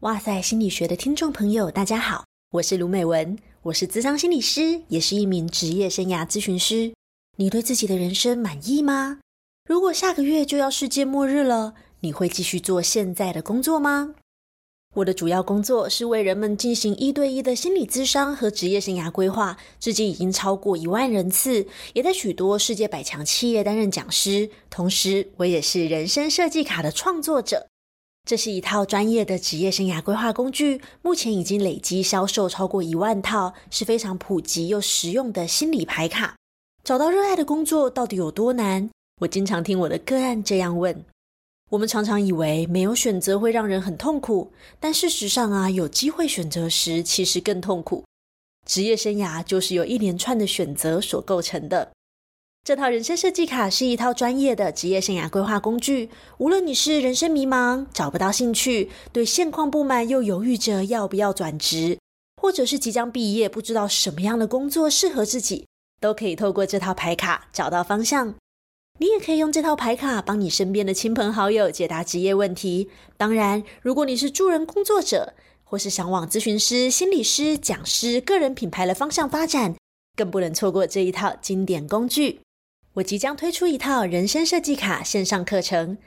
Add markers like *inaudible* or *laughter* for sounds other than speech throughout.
哇塞心理学的听众朋友，大家好，我是卢美文，我是资商心理师，也是一名职业生涯咨询师。你对自己的人生满意吗？如果下个月就要世界末日了，你会继续做现在的工作吗？我的主要工作是为人们进行一对一的心理咨商和职业生涯规划，至今已经超过一万人次，也在许多世界百强企业担任讲师。同时，我也是人生设计卡的创作者。这是一套专业的职业生涯规划工具，目前已经累积销售超过一万套，是非常普及又实用的心理牌卡。找到热爱的工作到底有多难？我经常听我的个案这样问。我们常常以为没有选择会让人很痛苦，但事实上啊，有机会选择时其实更痛苦。职业生涯就是由一连串的选择所构成的。这套人生设计卡是一套专业的职业生涯规划工具。无论你是人生迷茫、找不到兴趣、对现况不满又犹豫着要不要转职，或者是即将毕业不知道什么样的工作适合自己，都可以透过这套牌卡找到方向。你也可以用这套牌卡帮你身边的亲朋好友解答职业问题。当然，如果你是助人工作者，或是想往咨询师、心理师、讲师、个人品牌的方向发展，更不能错过这一套经典工具。我即将推出一套人生设计卡线上课程，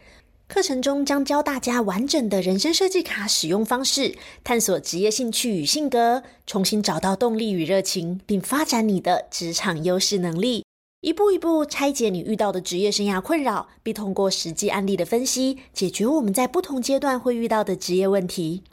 课程中将教大家完整的人生设计卡使用方式，探索职业兴趣与性格，重新找到动力与热情，并发展你的职场优势能力，一步一步拆解你遇到的职业生涯困扰，并通过实际案例的分析，解决我们在不同阶段会遇到的职业问题。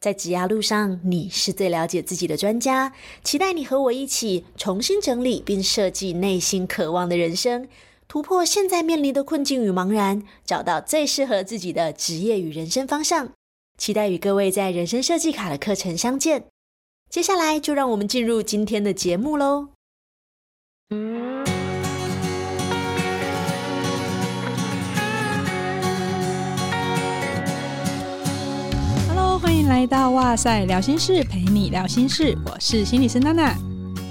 在职涯路上，你是最了解自己的专家。期待你和我一起重新整理并设计内心渴望的人生，突破现在面临的困境与茫然，找到最适合自己的职业与人生方向。期待与各位在人生设计卡的课程相见。接下来就让我们进入今天的节目喽。欢迎来到哇塞聊心室，陪你聊心事。我是心理师娜娜。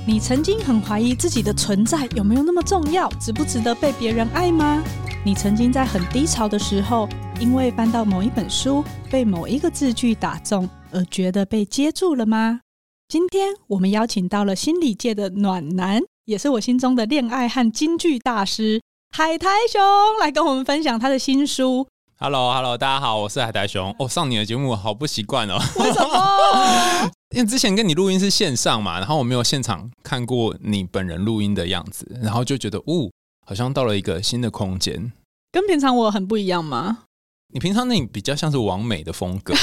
你曾经很怀疑自己的存在有没有那么重要，值不值得被别人爱吗？你曾经在很低潮的时候，因为翻到某一本书，被某一个字句打中，而觉得被接住了吗？今天我们邀请到了心理界的暖男，也是我心中的恋爱和金句大师海苔熊，来跟我们分享他的新书。Hello，Hello，hello, 大家好，我是海苔熊。哦，上你的节目好不习惯哦。为什么？*laughs* 因为之前跟你录音是线上嘛，然后我没有现场看过你本人录音的样子，然后就觉得，哦，好像到了一个新的空间。跟平常我很不一样吗？你平常那比较像是完美的风格，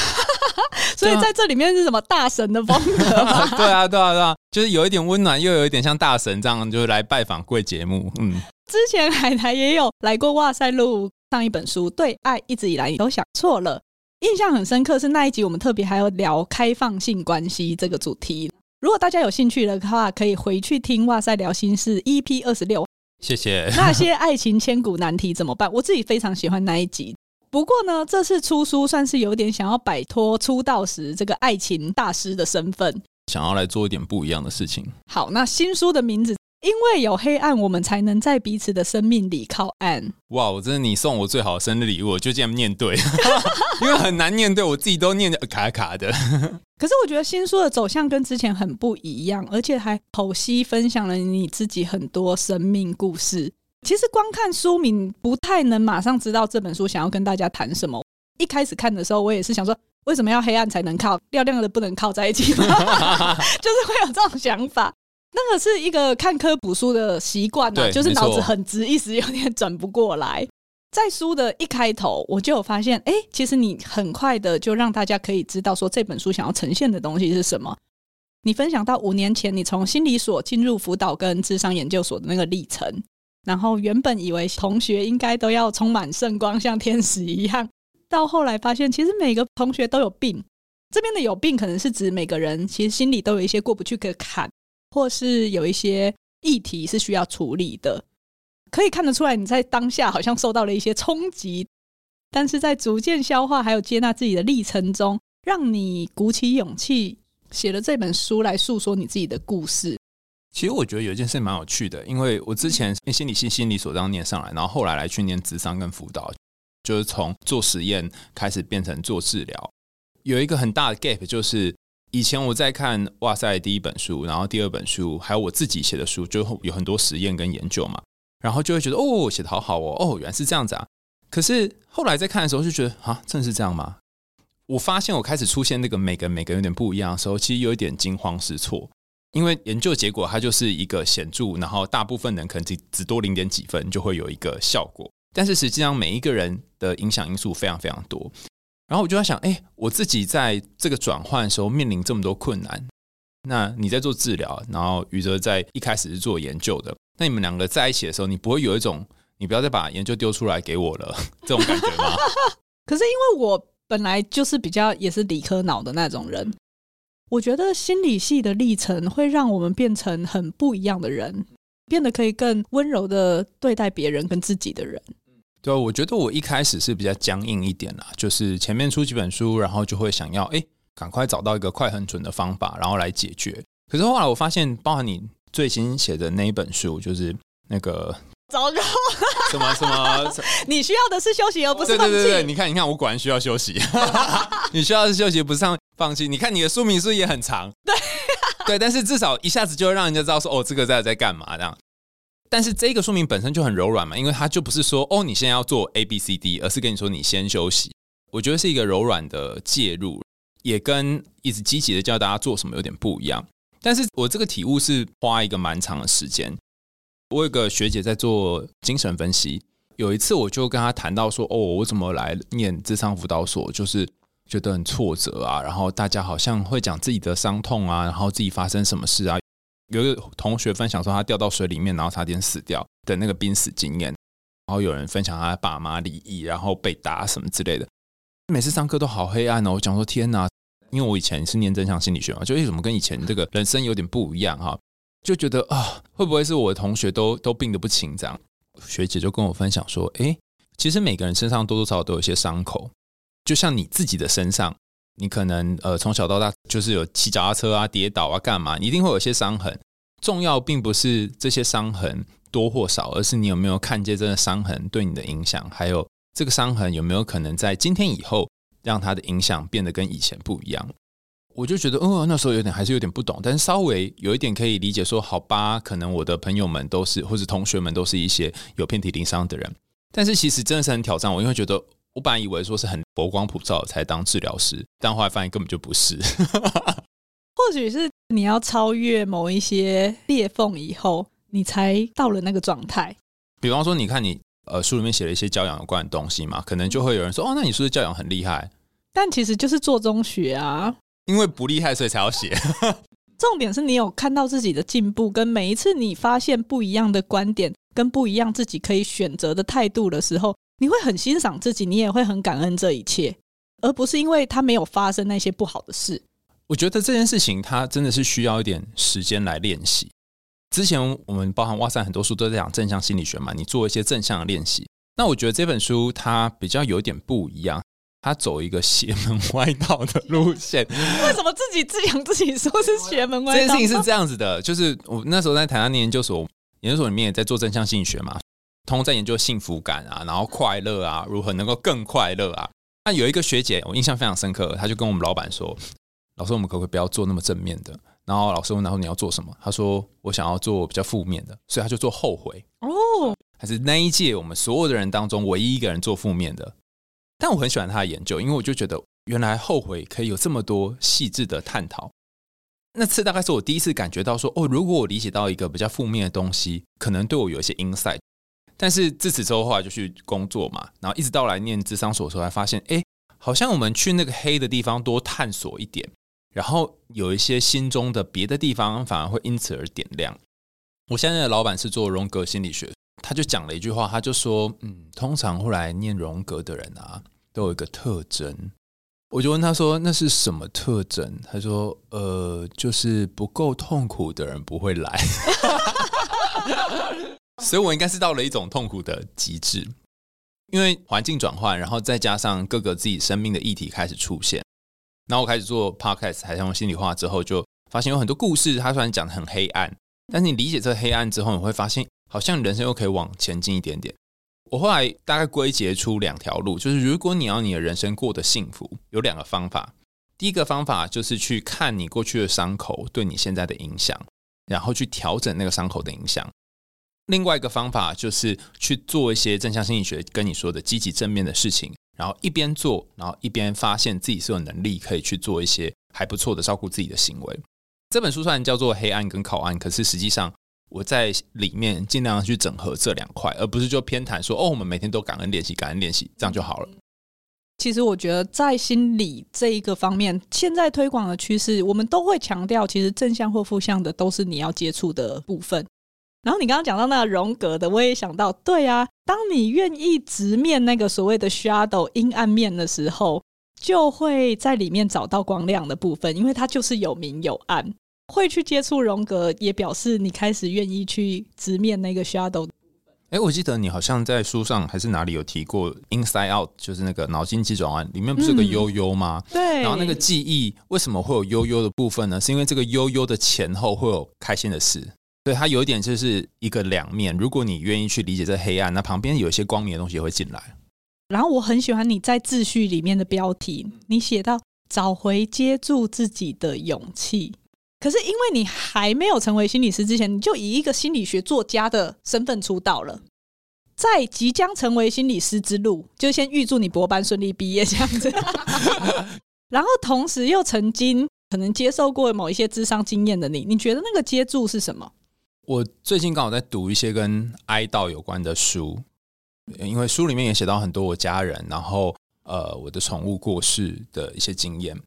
*laughs* 所以在这里面是什么大神的风格？*laughs* 对啊，对啊，对啊，就是有一点温暖，又有一点像大神这样，就是来拜访贵节目。嗯，之前海苔也有来过哇塞录。上一本书，对爱一直以来你都想错了，印象很深刻是那一集，我们特别还要聊开放性关系这个主题。如果大家有兴趣的话，可以回去听哇塞聊心事 EP 二十六。谢谢。那些爱情千古难题怎么办？我自己非常喜欢那一集。不过呢，这次出书算是有点想要摆脱出道时这个爱情大师的身份，想要来做一点不一样的事情。好，那新书的名字。因为有黑暗，我们才能在彼此的生命里靠岸。哇，我真的你送我最好的生日礼物，我就这样念对，*laughs* 因为很难念对，我自己都念得卡卡的。*laughs* 可是我觉得新书的走向跟之前很不一样，而且还剖析分享了你自己很多生命故事。其实光看书名不太能马上知道这本书想要跟大家谈什么。一开始看的时候，我也是想说，为什么要黑暗才能靠，亮亮的不能靠在一起吗？*laughs* 就是会有这种想法。那个是一个看科普书的习惯啊，就是脑子很直，一时有点转不过来。在书的一开头，我就有发现，哎，其实你很快的就让大家可以知道说这本书想要呈现的东西是什么。你分享到五年前你从心理所进入辅导跟智商研究所的那个历程，然后原本以为同学应该都要充满圣光，像天使一样，到后来发现其实每个同学都有病。这边的有病可能是指每个人其实心里都有一些过不去的坎。或是有一些议题是需要处理的，可以看得出来你在当下好像受到了一些冲击，但是在逐渐消化还有接纳自己的历程中，让你鼓起勇气写了这本书来诉说你自己的故事。其实我觉得有一件事蛮有趣的，因为我之前心理系心理所这样念上来，然后后来来去念智商跟辅导，就是从做实验开始变成做治疗。有一个很大的 gap，就是以前我在看哇塞第一本书，然后第二本书，还有我自己写的书，就有很多实验跟研究嘛，然后就会觉得哦，写的好好哦，哦，原来是这样子啊。可是后来在看的时候就觉得啊，真的是这样吗？我发现我开始出现那个每个每个有点不一样的时候，其实有一点惊慌失措，因为研究结果它就是一个显著，然后大部分人可能只只多零点几分就会有一个效果，但是实际上每一个人的影响因素非常非常多。然后我就在想，哎，我自己在这个转换的时候面临这么多困难，那你在做治疗，然后宇哲在一开始是做研究的，那你们两个在一起的时候，你不会有一种你不要再把研究丢出来给我了 *laughs* 这种感觉吗？*laughs* 可是因为我。本来就是比较也是理科脑的那种人，我觉得心理系的历程会让我们变成很不一样的人，变得可以更温柔的对待别人跟自己的人。对啊，我觉得我一开始是比较僵硬一点啦，就是前面出几本书，然后就会想要哎，赶快找到一个快很准的方法，然后来解决。可是后来我发现，包含你最新写的那一本书，就是那个。糟糕！什么 *laughs* 什么？你需要的是休息，而不是放弃。对对对，你看，你看，我果然需要休息。*laughs* 你需要的是休息，不是放弃。你看，你的书名是不是也很长？对对，但是至少一下子就会让人家知道说，哦，这个在在干嘛这样。但是这个说明本身就很柔软嘛，因为它就不是说，哦，你现在要做 A B C D，而是跟你说你先休息。我觉得是一个柔软的介入，也跟一直积极的教大家做什么有点不一样。但是我这个体悟是花一个蛮长的时间。我有个学姐在做精神分析，有一次我就跟她谈到说：“哦，我怎么来念智商辅导所？就是觉得很挫折啊，然后大家好像会讲自己的伤痛啊，然后自己发生什么事啊。有一个同学分享说他掉到水里面，然后差点死掉的那个濒死经验，然后有人分享他爸妈离异，然后被打什么之类的。每次上课都好黑暗哦，我讲说天哪，因为我以前是念正向心理学嘛，就为什么跟以前这个人生有点不一样哈。”就觉得啊，会不会是我的同学都都病得不轻？这样学姐就跟我分享说：“诶，其实每个人身上多多少少都有一些伤口，就像你自己的身上，你可能呃从小到大就是有骑脚踏车啊、跌倒啊、干嘛，你一定会有些伤痕。重要并不是这些伤痕多或少，而是你有没有看见这个伤痕对你的影响，还有这个伤痕有没有可能在今天以后让它的影响变得跟以前不一样。”我就觉得，哦，那时候有点还是有点不懂，但是稍微有一点可以理解说，说好吧，可能我的朋友们都是，或者同学们都是一些有遍体鳞伤的人，但是其实真的是很挑战我，因为觉得我本来以为说是很佛光普照才当治疗师，但后来发现根本就不是。*laughs* 或许是你要超越某一些裂缝以后，你才到了那个状态。比方说，你看你呃书里面写了一些教养有关的东西嘛，可能就会有人说，哦，那你是不是教养很厉害？但其实就是做中学啊。因为不厉害，所以才要写。*laughs* 重点是你有看到自己的进步，跟每一次你发现不一样的观点，跟不一样自己可以选择的态度的时候，你会很欣赏自己，你也会很感恩这一切，而不是因为它没有发生那些不好的事。我觉得这件事情它真的是需要一点时间来练习。之前我们包含哇塞很多书都在讲正向心理学嘛，你做一些正向的练习。那我觉得这本书它比较有点不一样。它走一个邪门歪道的路线，为什么自己自讲自己说是邪门歪道？这件事情是这样子的，就是我那时候在台大念研究所，研究所里面也在做正向心理学嘛，通通在研究幸福感啊，然后快乐啊，如何能够更快乐啊。那有一个学姐，我印象非常深刻，她就跟我们老板说：“老师，我们可不可以不要做那么正面的？”然后老师问：“然后你要做什么？”他说：“我想要做比较负面的。”所以他就做后悔哦，还是那一届我们所有的人当中唯一一个人做负面的。但我很喜欢她的研究，因为我就觉得原来后悔可以有这么多细致的探讨。那次大概是我第一次感觉到说，哦，如果我理解到一个比较负面的东西，可能对我有一些 insight。但是自此之后，后来就去工作嘛，然后一直到来念智商所的时候，才发现，哎，好像我们去那个黑的地方多探索一点，然后有一些心中的别的地方反而会因此而点亮。我现在的老板是做荣格心理学。他就讲了一句话，他就说：“嗯，通常会来念荣格的人啊，都有一个特征。”我就问他说：“那是什么特征？”他说：“呃，就是不够痛苦的人不会来。*laughs* ”所以，我应该是到了一种痛苦的极致，因为环境转换，然后再加上各个自己生命的议题开始出现，然后我开始做 podcast，还用心里话之后，就发现有很多故事，它虽然讲得很黑暗，但是你理解这个黑暗之后，你会发现。好像人生又可以往前进一点点。我后来大概归结出两条路，就是如果你要你的人生过得幸福，有两个方法。第一个方法就是去看你过去的伤口对你现在的影响，然后去调整那个伤口的影响。另外一个方法就是去做一些正向心理学跟你说的积极正面的事情，然后一边做，然后一边发现自己是有能力可以去做一些还不错的照顾自己的行为。这本书虽然叫做黑暗跟靠岸，可是实际上我在里面尽量去整合这两块，而不是就偏袒说哦，我们每天都感恩练习，感恩练习，这样就好了。其实我觉得在心理这一个方面，现在推广的趋势，我们都会强调，其实正向或负向的都是你要接触的部分。然后你刚刚讲到那个荣格的，我也想到，对啊，当你愿意直面那个所谓的 shadow 阴暗面的时候，就会在里面找到光亮的部分，因为它就是有明有暗。会去接触荣格，也表示你开始愿意去直面那个 shadow。哎，我记得你好像在书上还是哪里有提过 inside out，就是那个脑筋急转弯里面不是有个悠悠吗？嗯，对。然后那个记忆为什么会有悠悠的部分呢？是因为这个悠悠的前后会有开心的事。对，它有一点就是一个两面。如果你愿意去理解这黑暗，那旁边有一些光明的东西也会进来。然后我很喜欢你在自序里面的标题，你写到找回接住自己的勇气。可是因为你还没有成为心理师之前，你就以一个心理学作家的身份出道了，在即将成为心理师之路，就先预祝你博班顺利毕业这样子。*laughs* *laughs* 然后同时又曾经可能接受过某一些智商经验的你，你觉得那个接住是什么？我最近刚好在读一些跟哀悼有关的书，因为书里面也写到很多我家人，然后呃我的宠物过世的一些经验。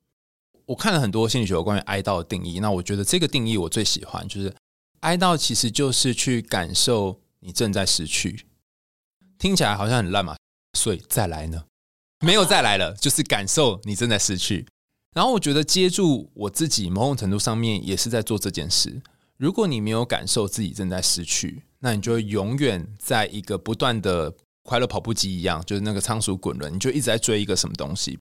我看了很多心理学有关于哀悼的定义，那我觉得这个定义我最喜欢，就是哀悼其实就是去感受你正在失去，听起来好像很烂嘛，所以再来呢？没有再来了，*laughs* 就是感受你正在失去。然后我觉得接住我自己，某种程度上面也是在做这件事。如果你没有感受自己正在失去，那你就会永远在一个不断的快乐跑步机一样，就是那个仓鼠滚轮，你就一直在追一个什么东西。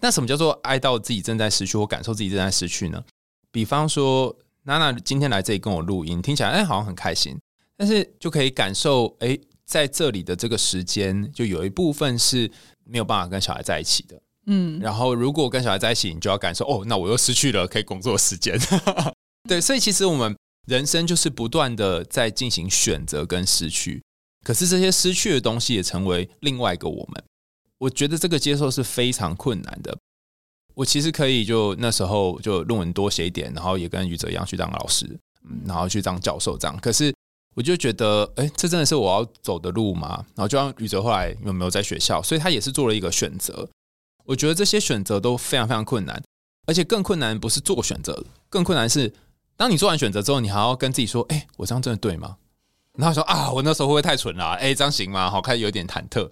那什么叫做哀悼自己正在失去或感受自己正在失去呢？比方说，娜娜今天来这里跟我录音，听起来哎好像很开心，但是就可以感受哎在这里的这个时间，就有一部分是没有办法跟小孩在一起的。嗯，然后如果跟小孩在一起，你就要感受哦，那我又失去了可以工作的时间。*laughs* 对，所以其实我们。人生就是不断的在进行选择跟失去，可是这些失去的东西也成为另外一个我们。我觉得这个接受是非常困难的。我其实可以就那时候就论文多写一点，然后也跟宇哲一样去当老师，然后去当教授这样。可是我就觉得，哎，这真的是我要走的路吗？然后就像宇哲后来有没有在学校，所以他也是做了一个选择。我觉得这些选择都非常非常困难，而且更困难不是做选择，更困难是。当你做完选择之后，你还要跟自己说：“哎，我这样真的对吗？”然后说：“啊，我那时候会不会太蠢了？哎，这样行吗？”好，开始有点忐忑。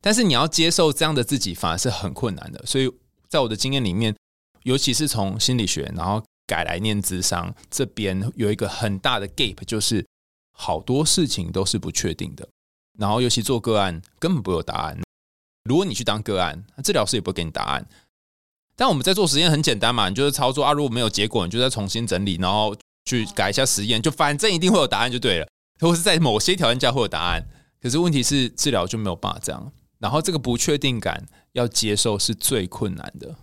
但是你要接受这样的自己，反而是很困难的。所以在我的经验里面，尤其是从心理学，然后改来念咨商这边，有一个很大的 gap，就是好多事情都是不确定的。然后尤其做个案，根本不有答案。如果你去当个案，那治疗师也不会给你答案。但我们在做实验很简单嘛，你就是操作啊，如果没有结果，你就再重新整理，然后去改一下实验，就反正一定会有答案就对了。或是在某些条件下会有答案，可是问题是治疗就没有办法这样。然后这个不确定感要接受是最困难的。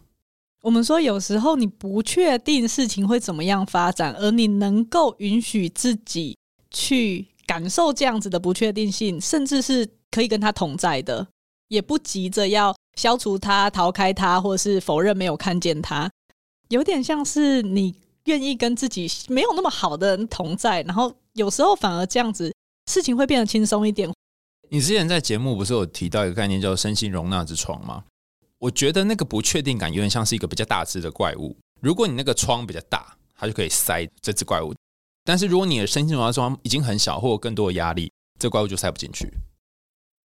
我们说有时候你不确定事情会怎么样发展，而你能够允许自己去感受这样子的不确定性，甚至是可以跟他同在的，也不急着要。消除它、逃开它，或者是否认没有看见它，有点像是你愿意跟自己没有那么好的人同在，然后有时候反而这样子，事情会变得轻松一点。你之前在节目不是有提到一个概念叫“身心容纳之窗”吗？我觉得那个不确定感有点像是一个比较大只的怪物。如果你那个窗比较大，它就可以塞这只怪物；但是如果你的身心容纳窗已经很小，或有更多的压力，这怪物就塞不进去。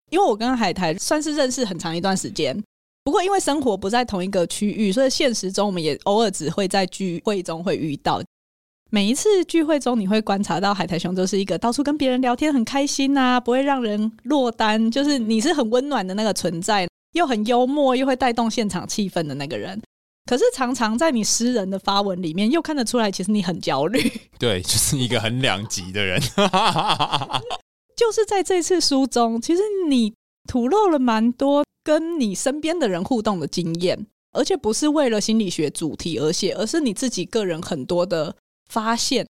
因为我跟海苔算是认识很长一段时间，不过因为生活不在同一个区域，所以现实中我们也偶尔只会在聚会中会遇到。每一次聚会中，你会观察到海苔熊就是一个到处跟别人聊天很开心、啊，不会让人落单，就是你是很温暖的那个存在，又很幽默，又会带动现场气氛的那个人。可是常常在你私人的发文里面，又看得出来，其实你很焦虑。*laughs* *laughs* 对，就是一个很两极的人。就是在这次书中，其实你吐露了蛮多跟你身边的人互动的经验，而且不是为了心理学主题而写，而是你自己个人很多的发现。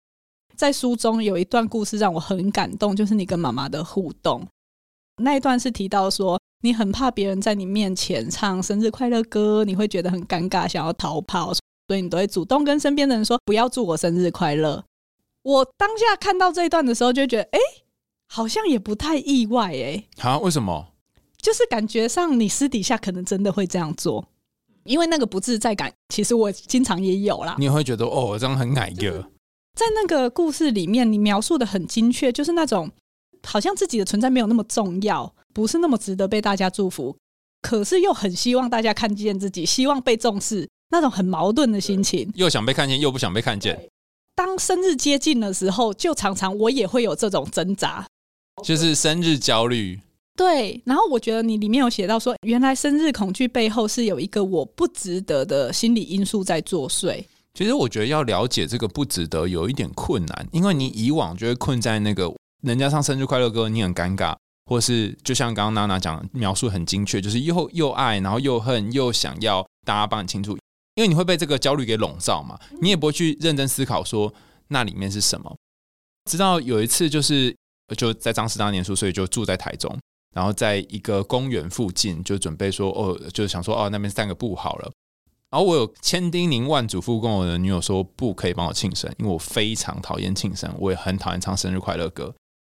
在书中有一段故事让我很感动，就是你跟妈妈的互动。那一段是提到说，你很怕别人在你面前唱生日快乐歌，你会觉得很尴尬，想要逃跑，所以你都会主动跟身边的人说不要祝我生日快乐。我当下看到这一段的时候，就觉得哎。诶好像也不太意外哎，好，为什么？就是感觉上你私底下可能真的会这样做，因为那个不自在感，其实我经常也有啦。你会觉得哦，这样很矮个。在那个故事里面，你描述的很精确，就是那种好像自己的存在没有那么重要，不是那么值得被大家祝福，可是又很希望大家看见自己，希望被重视，那种很矛盾的心情，又想被看见，又不想被看见。当生日接近的时候，就常常我也会有这种挣扎。就是生日焦虑，对。然后我觉得你里面有写到说，原来生日恐惧背后是有一个我不值得的心理因素在作祟。其实我觉得要了解这个不值得有一点困难，因为你以往就会困在那个人家唱生日快乐歌，你很尴尬，或是就像刚刚娜娜讲描述很精确，就是又又爱，然后又恨，又想要大家帮你庆祝，因为你会被这个焦虑给笼罩嘛，你也不会去认真思考说那里面是什么。直到有一次就是。就在张师大念书，所以就住在台中，然后在一个公园附近，就准备说哦，就是想说哦，那边散个步好了。然后我有千叮咛万嘱咐跟我的女友说，不可以帮我庆生，因为我非常讨厌庆生，我也很讨厌唱生日快乐歌。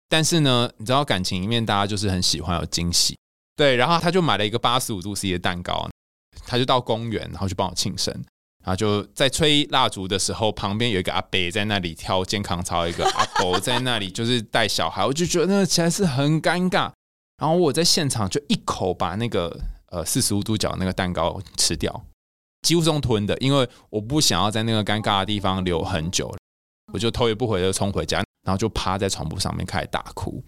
但是呢，你知道感情里面大家就是很喜欢有惊喜，对。然后他就买了一个八十五度 C 的蛋糕，他就到公园，然后去帮我庆生。然后就在吹蜡烛的时候，旁边有一个阿伯在那里跳健康操，一个阿伯在那里就是带小孩，我就觉得那实在是很尴尬。然后我在现场就一口把那个呃四十五度角那个蛋糕吃掉，几乎是用吞的，因为我不想要在那个尴尬的地方留很久。我就头也不回的冲回家，然后就趴在床铺上面开始大哭。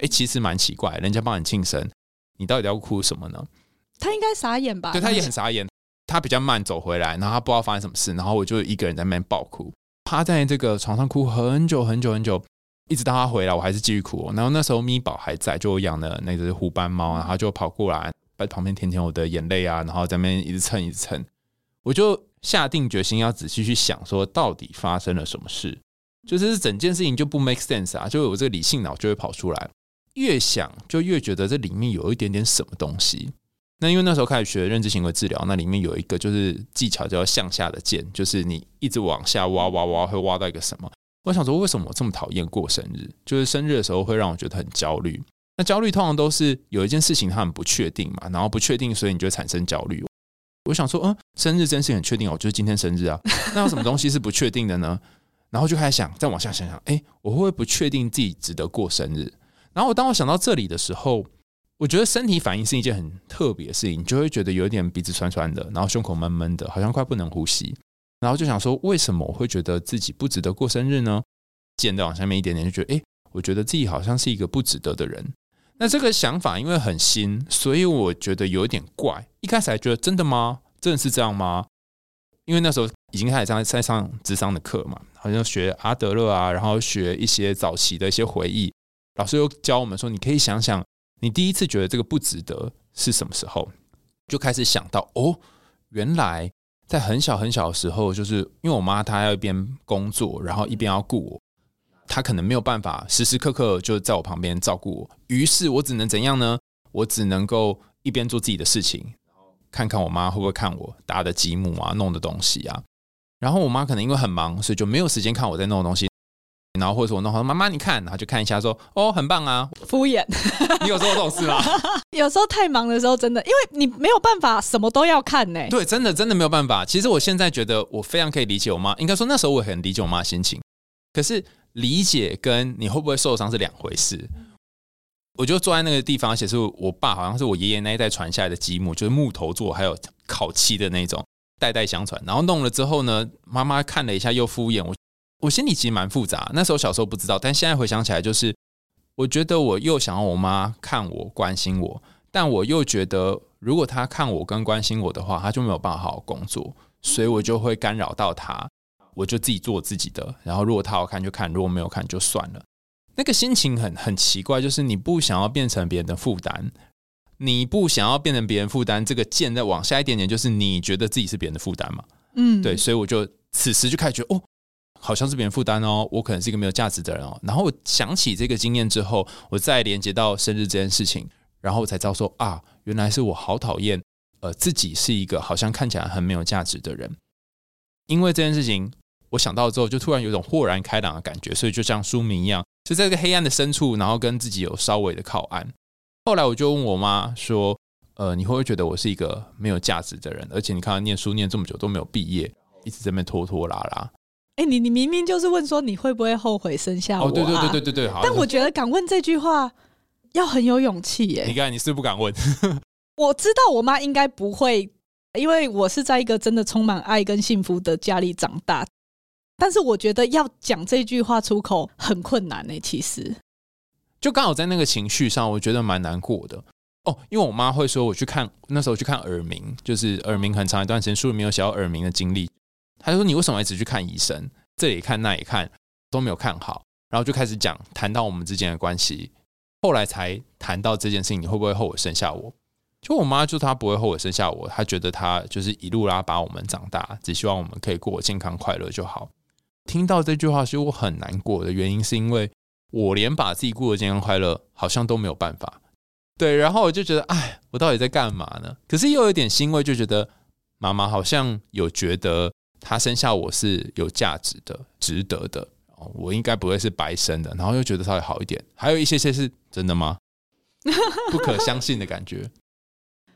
哎，其实蛮奇怪，人家帮你庆生，你到底要哭什么呢？他应该傻眼吧？对，他也很傻眼。他比较慢走回来，然后他不知道发生什么事，然后我就一个人在那边爆哭，趴在这个床上哭很久很久很久，一直到他回来，我还是继续哭。然后那时候咪宝还在，就我养的那只虎斑猫，然后就跑过来在旁边舔舔我的眼泪啊，然后在那边一直蹭一直蹭。我就下定决心要仔细去想，说到底发生了什么事，就是整件事情就不 make sense 啊，就我这个理性脑就会跑出来，越想就越觉得这里面有一点点什么东西。那因为那时候开始学认知行为治疗，那里面有一个就是技巧叫向下的键，就是你一直往下挖挖挖，会挖到一个什么？我想说，为什么我这么讨厌过生日？就是生日的时候会让我觉得很焦虑。那焦虑通常都是有一件事情它很不确定嘛，然后不确定，所以你就产生焦虑。我想说，嗯，生日真是很确定哦，就是今天生日啊。那有什么东西是不确定的呢？*laughs* 然后就开始想，再往下想想，哎，我会不会不确定自己值得过生日？然后当我想到这里的时候。我觉得身体反应是一件很特别的事情，你就会觉得有点鼻子酸酸的，然后胸口闷闷的，好像快不能呼吸，然后就想说，为什么我会觉得自己不值得过生日呢？渐的往下面一点点，就觉得，哎，我觉得自己好像是一个不值得的人。那这个想法因为很新，所以我觉得有点怪。一开始还觉得真的吗？真的是这样吗？因为那时候已经开始在在上智商的课嘛，好像学阿德勒啊，然后学一些早期的一些回忆，老师又教我们说，你可以想想。你第一次觉得这个不值得是什么时候？就开始想到哦，原来在很小很小的时候，就是因为我妈她要一边工作，然后一边要顾我，她可能没有办法时时刻刻就在我旁边照顾我，于是我只能怎样呢？我只能够一边做自己的事情，看看我妈会不会看我搭的积木啊、弄的东西啊。然后我妈可能因为很忙，所以就没有时间看我在弄东西。然后或者我弄好，妈妈你看，然后就看一下说，哦，很棒啊，敷衍。*laughs* 你有做这种事吗？*laughs* 有时候太忙的时候，真的，因为你没有办法什么都要看呢。对，真的真的没有办法。其实我现在觉得我非常可以理解我妈，应该说那时候我很理解我妈的心情。可是理解跟你会不会受伤是两回事。我就坐在那个地方，而且是我爸好像是我爷爷那一代传下来的积木，就是木头做，还有烤漆的那种，代代相传。然后弄了之后呢，妈妈看了一下又敷衍我。我心里其实蛮复杂，那时候小时候不知道，但现在回想起来，就是我觉得我又想要我妈看我、关心我，但我又觉得如果她看我跟关心我的话，她就没有办法好好工作，所以我就会干扰到她，我就自己做自己的。然后如果她好看就看，如果没有看就算了。那个心情很很奇怪，就是你不想要变成别人的负担，你不想要变成别人负担，这个箭再往下一点点，就是你觉得自己是别人的负担嘛？嗯，对，所以我就此时就开始觉得，哦，好像是别人负担哦，我可能是一个没有价值的人哦。然后我想起这个经验之后，我再连接到生日这件事情，然后我才知道说啊，原来是我好讨厌，呃，自己是一个好像看起来很没有价值的人。因为这件事情，我想到之后，就突然有种豁然开朗的感觉，所以就像书名一样，就在这个黑暗的深处，然后跟自己有稍微的靠岸。后来我就问我妈说：“呃，你会不会觉得我是一个没有价值的人？而且你看念书念这么久都没有毕业，一直在那拖拖拉拉。”哎，你你明明就是问说你会不会后悔生下我？啊？哦，对对对对对对，好。但我觉得敢问这句话要很有勇气耶。你看，你是不是不敢问？*laughs* 我知道我妈应该不会，因为我是在一个真的充满爱跟幸福的家里长大。但是我觉得要讲这句话出口很困难呢。其实。就刚好在那个情绪上，我觉得蛮难过的哦。因为我妈会说，我去看那时候去看耳鸣，就是耳鸣很长一段时间书里面有写到耳鸣的经历。他就说：“你为什么一直去看医生？这里看那里看都没有看好。”然后就开始讲谈到我们之间的关系，后来才谈到这件事情，你会不会后悔生下我？就我妈就她不会后悔生下我，她觉得她就是一路拉把我们长大，只希望我们可以过健康快乐就好。听到这句话，其实我很难过的原因是因为。我连把自己过得健康快乐，好像都没有办法。对，然后我就觉得，哎，我到底在干嘛呢？可是又有点欣慰，就觉得妈妈好像有觉得她生下我是有价值的、值得的，我应该不会是白生的。然后又觉得稍微好一点。还有一些些是真的吗？*laughs* 不可相信的感觉。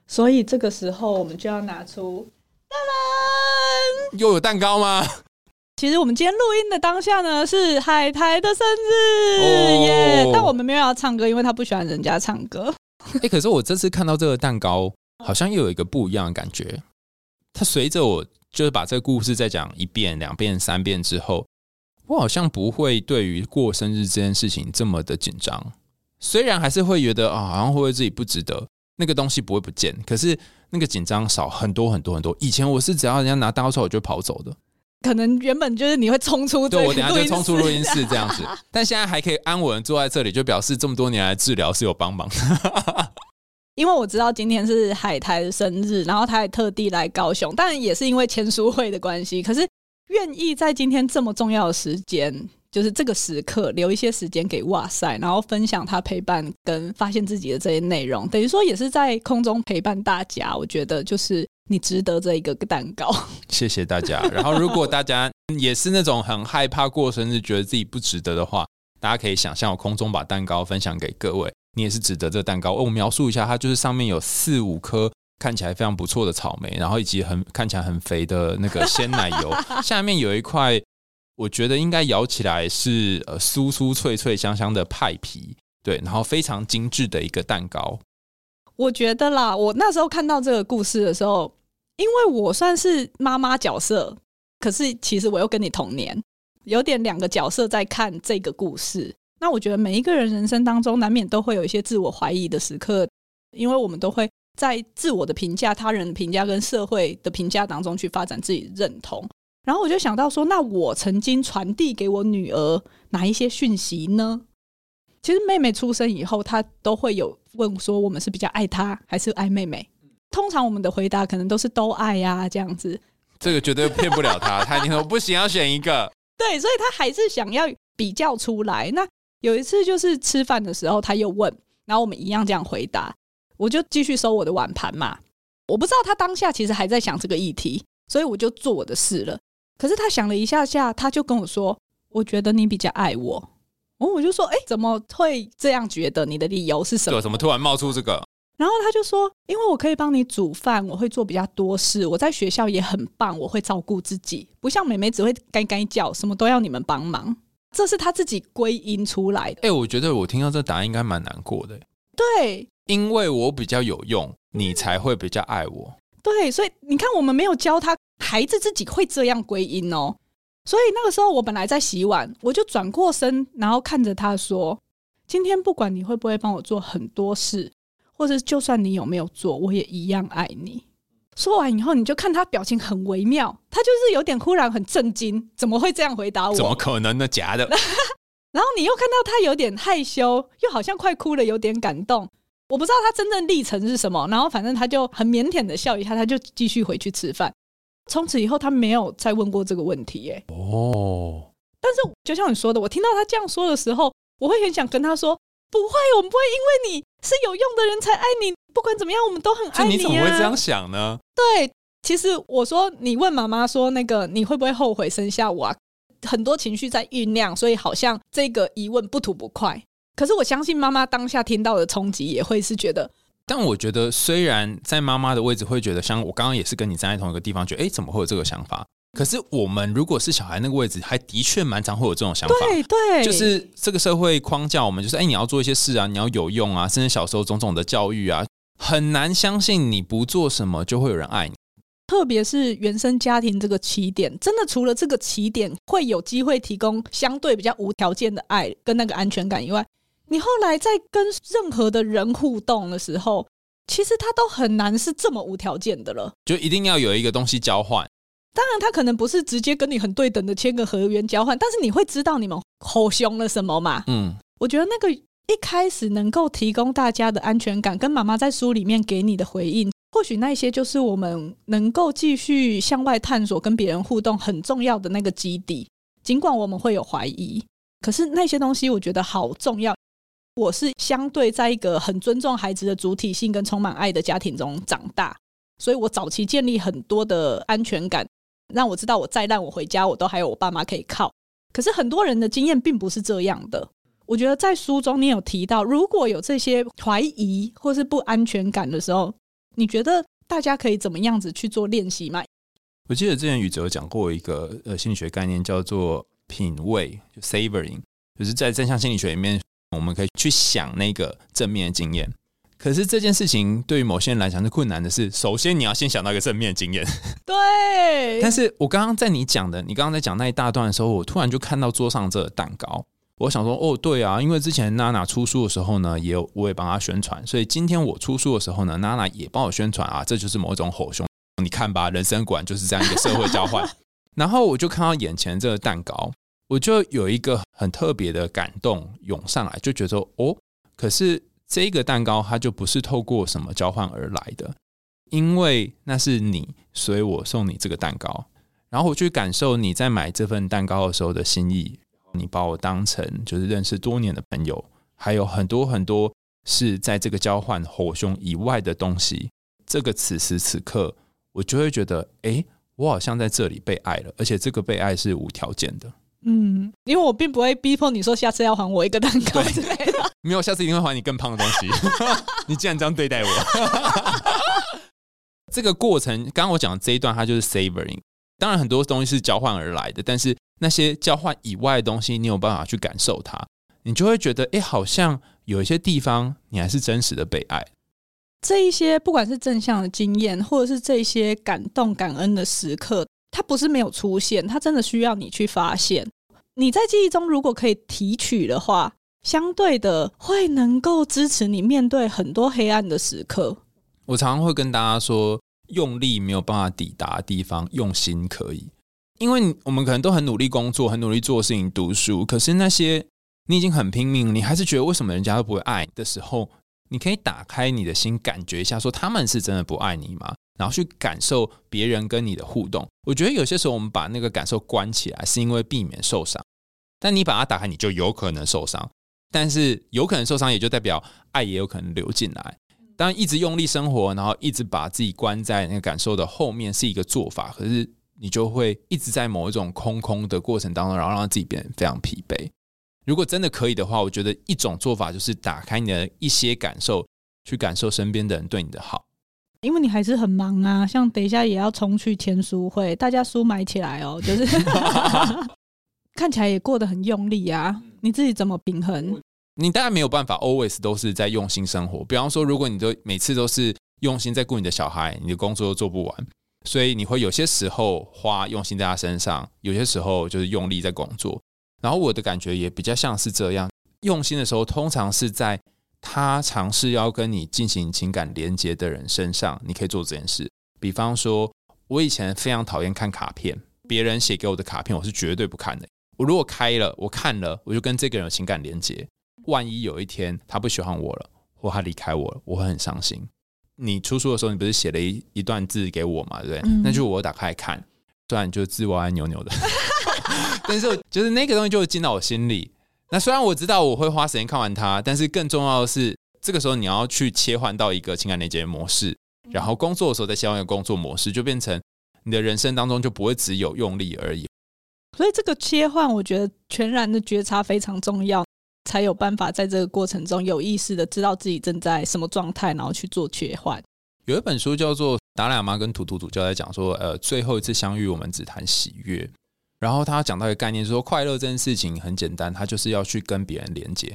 所以这个时候，我们就要拿出，又有蛋糕吗？其实我们今天录音的当下呢，是海苔的生日耶！Oh. 但我们没有要唱歌，因为他不喜欢人家唱歌。哎、欸，可是我这次看到这个蛋糕，好像又有一个不一样的感觉。它随着我就是把这个故事再讲一遍、两遍、三遍之后，我好像不会对于过生日这件事情这么的紧张。虽然还是会觉得啊，好像会不会自己不值得，那个东西不会不见，可是那个紧张少很多很多很多。以前我是只要人家拿蛋糕出来，我就跑走的。可能原本就是你会冲出，对，我等下就冲出录音室这样子，但现在还可以安稳坐在这里，就表示这么多年来治疗是有帮忙的。因为我知道今天是海苔的生日，然后他也特地来高雄，当然也是因为签书会的关系。可是愿意在今天这么重要的时间，就是这个时刻留一些时间给哇塞，然后分享他陪伴跟发现自己的这些内容，等于说也是在空中陪伴大家。我觉得就是。你值得这一个蛋糕，*laughs* 谢谢大家。然后，如果大家也是那种很害怕过生日，觉得自己不值得的话，大家可以想象我空中把蛋糕分享给各位，你也是值得这个蛋糕。我描述一下，它就是上面有四五颗看起来非常不错的草莓，然后以及很看起来很肥的那个鲜奶油，*laughs* 下面有一块我觉得应该咬起来是呃酥酥脆脆香香的派皮，对，然后非常精致的一个蛋糕。我觉得啦，我那时候看到这个故事的时候，因为我算是妈妈角色，可是其实我又跟你同年，有点两个角色在看这个故事。那我觉得每一个人人生当中难免都会有一些自我怀疑的时刻，因为我们都会在自我的评价、他人的评价跟社会的评价当中去发展自己认同。然后我就想到说，那我曾经传递给我女儿哪一些讯息呢？其实妹妹出生以后，她都会有问说，我们是比较爱她还是爱妹妹？通常我们的回答可能都是都爱呀、啊，这样子。这个绝对骗不了她，她一定说不行，要选一个。*laughs* 对，所以她还是想要比较出来。那有一次就是吃饭的时候，他又问，然后我们一样这样回答，我就继续收我的碗盘嘛。我不知道他当下其实还在想这个议题，所以我就做我的事了。可是他想了一下下，他就跟我说：“我觉得你比较爱我。”我就说，哎、欸，怎么会这样觉得？你的理由是什么？怎么突然冒出这个？然后他就说，因为我可以帮你煮饭，我会做比较多事，我在学校也很棒，我会照顾自己，不像妹妹只会该该叫，什么都要你们帮忙。这是他自己归因出来的。哎、欸，我觉得我听到这答案应该蛮难过的。对，因为我比较有用，你才会比较爱我。对，所以你看，我们没有教他，孩子自己会这样归因哦。所以那个时候，我本来在洗碗，我就转过身，然后看着他说：“今天不管你会不会帮我做很多事，或者就算你有没有做，我也一样爱你。”说完以后，你就看他表情很微妙，他就是有点忽然很震惊，怎么会这样回答我？怎么可能呢？假的。*laughs* 然后你又看到他有点害羞，又好像快哭了，有点感动。我不知道他真正历程是什么。然后反正他就很腼腆的笑一下，他就继续回去吃饭。从此以后，他没有再问过这个问题耶。哦，但是就像你说的，我听到他这样说的时候，我会很想跟他说：不会，我们不会因为你是有用的人才爱你。不管怎么样，我们都很爱你啊。你怎么会这样想呢？对，其实我说，你问妈妈说那个你会不会后悔生下我啊？很多情绪在酝酿，所以好像这个疑问不吐不快。可是我相信妈妈当下听到的冲击也会是觉得。但我觉得，虽然在妈妈的位置会觉得，像我刚刚也是跟你站在同一个地方，觉得哎，怎么会有这个想法？可是我们如果是小孩那个位置，还的确蛮常会有这种想法。对对，就是这个社会框架，我们就是哎，你要做一些事啊，你要有用啊，甚至小时候种种的教育啊，很难相信你不做什么就会有人爱你。特别是原生家庭这个起点，真的除了这个起点会有机会提供相对比较无条件的爱跟那个安全感以外。你后来在跟任何的人互动的时候，其实他都很难是这么无条件的了。就一定要有一个东西交换。当然，他可能不是直接跟你很对等的签个合约交换，但是你会知道你们吼凶了什么嘛？嗯，我觉得那个一开始能够提供大家的安全感，跟妈妈在书里面给你的回应，或许那些就是我们能够继续向外探索、跟别人互动很重要的那个基地。尽管我们会有怀疑，可是那些东西我觉得好重要。我是相对在一个很尊重孩子的主体性跟充满爱的家庭中长大，所以我早期建立很多的安全感，让我知道我再烂我回家我都还有我爸妈可以靠。可是很多人的经验并不是这样的。我觉得在书中你有提到，如果有这些怀疑或是不安全感的时候，你觉得大家可以怎么样子去做练习吗？我记得之前宇哲讲过一个呃心理学概念叫做品味，就 savoring，就是在正向心理学里面。我们可以去想那个正面的经验，可是这件事情对于某些人来讲是困难的是，首先你要先想到一个正面的经验。对。*laughs* 但是我刚刚在你讲的，你刚刚在讲那一大段的时候，我突然就看到桌上这个蛋糕，我想说，哦，对啊，因为之前娜娜出书的时候呢，也有我也帮她宣传，所以今天我出书的时候呢，娜娜也帮我宣传啊，这就是某种吼兄，你看吧，人生果然就是这样一个社会交换。*laughs* 然后我就看到眼前这个蛋糕。我就有一个很特别的感动涌上来，就觉得哦，可是这个蛋糕它就不是透过什么交换而来的，因为那是你，所以我送你这个蛋糕。然后我去感受你在买这份蛋糕的时候的心意，你把我当成就是认识多年的朋友，还有很多很多是在这个交换火兄以外的东西。这个此时此刻，我就会觉得，哎，我好像在这里被爱了，而且这个被爱是无条件的。嗯，因为我并不会逼迫你说下次要还我一个蛋糕之类的。没有，下次一定会还你更胖的东西。*laughs* 你竟然这样对待我，这个过程，刚刚我讲的这一段，它就是 savoring。当然，很多东西是交换而来的，但是那些交换以外的东西，你有办法去感受它，你就会觉得，哎，好像有一些地方你还是真实的被爱。这一些不管是正向的经验，或者是这些感动、感恩的时刻。它不是没有出现，它真的需要你去发现。你在记忆中如果可以提取的话，相对的会能够支持你面对很多黑暗的时刻。我常常会跟大家说，用力没有办法抵达的地方，用心可以。因为我们可能都很努力工作，很努力做事情、读书，可是那些你已经很拼命，你还是觉得为什么人家都不会爱的时候，你可以打开你的心，感觉一下，说他们是真的不爱你吗？然后去感受别人跟你的互动，我觉得有些时候我们把那个感受关起来，是因为避免受伤。但你把它打开，你就有可能受伤。但是有可能受伤，也就代表爱也有可能流进来。当，一直用力生活，然后一直把自己关在那个感受的后面，是一个做法。可是你就会一直在某一种空空的过程当中，然后让自己变得非常疲惫。如果真的可以的话，我觉得一种做法就是打开你的一些感受，去感受身边的人对你的好。因为你还是很忙啊，像等一下也要冲去签书会，大家书买起来哦，就是 *laughs* 看起来也过得很用力啊。你自己怎么平衡？你当然没有办法，always 都是在用心生活。比方说，如果你都每次都是用心在顾你的小孩，你的工作都做不完，所以你会有些时候花用心在他身上，有些时候就是用力在工作。然后我的感觉也比较像是这样，用心的时候通常是在。他尝试要跟你进行情感连接的人身上，你可以做这件事。比方说，我以前非常讨厌看卡片，别人写给我的卡片，我是绝对不看的。我如果开了，我看了，我就跟这个人有情感连接。万一有一天他不喜欢我了，或他离开我了，我会很伤心。你出书的时候，你不是写了一一段字给我嘛？对不对？嗯、那就我打开来看，虽然就字歪歪扭扭的，*laughs* 但是就是那个东西就会进到我心里。那虽然我知道我会花时间看完它，但是更重要的是，这个时候你要去切换到一个情感连接模式，然后工作的时候再切换一个工作模式，就变成你的人生当中就不会只有用力而已。所以这个切换，我觉得全然的觉察非常重要。才有办法在这个过程中有意识的知道自己正在什么状态，然后去做切换。有一本书叫做《达赖喇嘛跟图图图》，就在讲说，呃，最后一次相遇，我们只谈喜悦。然后他讲到一个概念，说快乐这件事情很简单，他就是要去跟别人连接。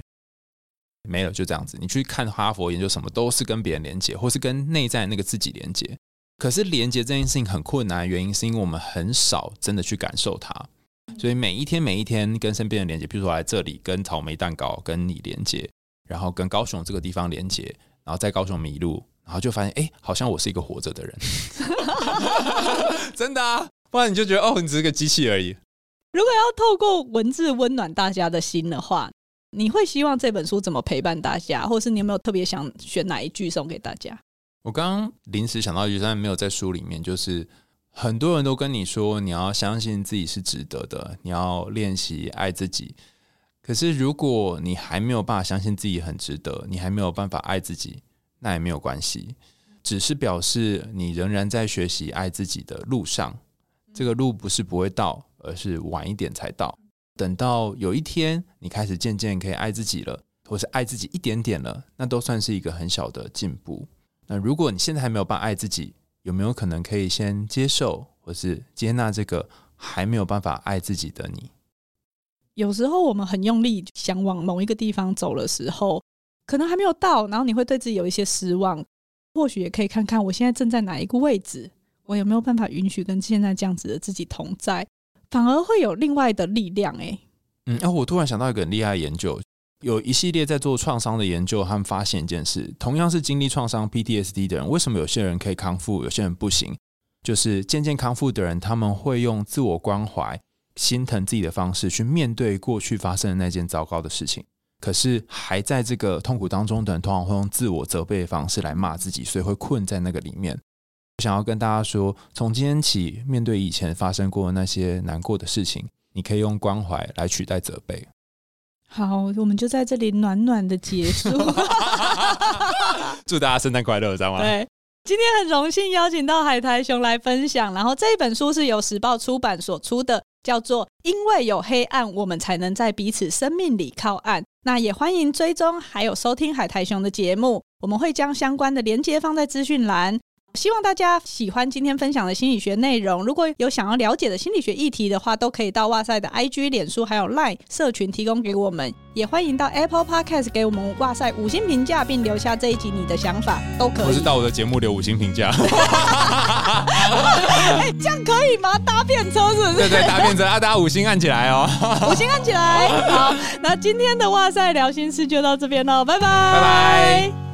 没了，就这样子。你去看哈佛研究什么，都是跟别人连接，或是跟内在那个自己连接。可是连接这件事情很困难，原因是因为我们很少真的去感受它。所以每一天每一天跟身边人连接，比如说来这里跟草莓蛋糕跟你连接，然后跟高雄这个地方连接，然后在高雄迷路，然后就发现哎，好像我是一个活着的人，*laughs* 真的啊，不然你就觉得哦，你只是个机器而已。如果要透过文字温暖大家的心的话，你会希望这本书怎么陪伴大家，或是你有没有特别想选哪一句送给大家？我刚刚临时想到一句，但没有在书里面，就是。很多人都跟你说，你要相信自己是值得的，你要练习爱自己。可是，如果你还没有办法相信自己很值得，你还没有办法爱自己，那也没有关系，只是表示你仍然在学习爱自己的路上。这个路不是不会到，而是晚一点才到。等到有一天你开始渐渐可以爱自己了，或是爱自己一点点了，那都算是一个很小的进步。那如果你现在还没有办法爱自己，有没有可能可以先接受，或是接纳这个还没有办法爱自己的你？有时候我们很用力想往某一个地方走的时候，可能还没有到，然后你会对自己有一些失望。或许也可以看看我现在正在哪一个位置，我有没有办法允许跟现在这样子的自己同在，反而会有另外的力量。诶，嗯，哦，我突然想到一个很厉害的研究。有一系列在做创伤的研究，他们发现一件事：同样是经历创伤 PTSD 的人，为什么有些人可以康复，有些人不行？就是渐渐康复的人，他们会用自我关怀、心疼自己的方式去面对过去发生的那件糟糕的事情。可是还在这个痛苦当中的人，通常会用自我责备的方式来骂自己，所以会困在那个里面。我想要跟大家说，从今天起，面对以前发生过的那些难过的事情，你可以用关怀来取代责备。好，我们就在这里暖暖的结束。*laughs* 祝大家圣诞快乐，知道吗？对，今天很荣幸邀请到海苔熊来分享。然后这一本书是由时报出版所出的，叫做《因为有黑暗，我们才能在彼此生命里靠岸》。那也欢迎追踪还有收听海苔熊的节目，我们会将相关的连接放在资讯栏。希望大家喜欢今天分享的心理学内容。如果有想要了解的心理学议题的话，都可以到哇塞的 IG、脸书还有 Line 社群提供给我们。也欢迎到 Apple Podcast 给我们哇塞五星评价，并留下这一集你的想法，都可以。或是到我的节目留五星评价。*laughs* 哎，这样可以吗？搭便车是不是？对对，搭便车啊！*laughs* 大家五星按起来哦，五星按起来。*laughs* 好，那今天的哇塞聊心事就到这边喽，拜拜，拜拜。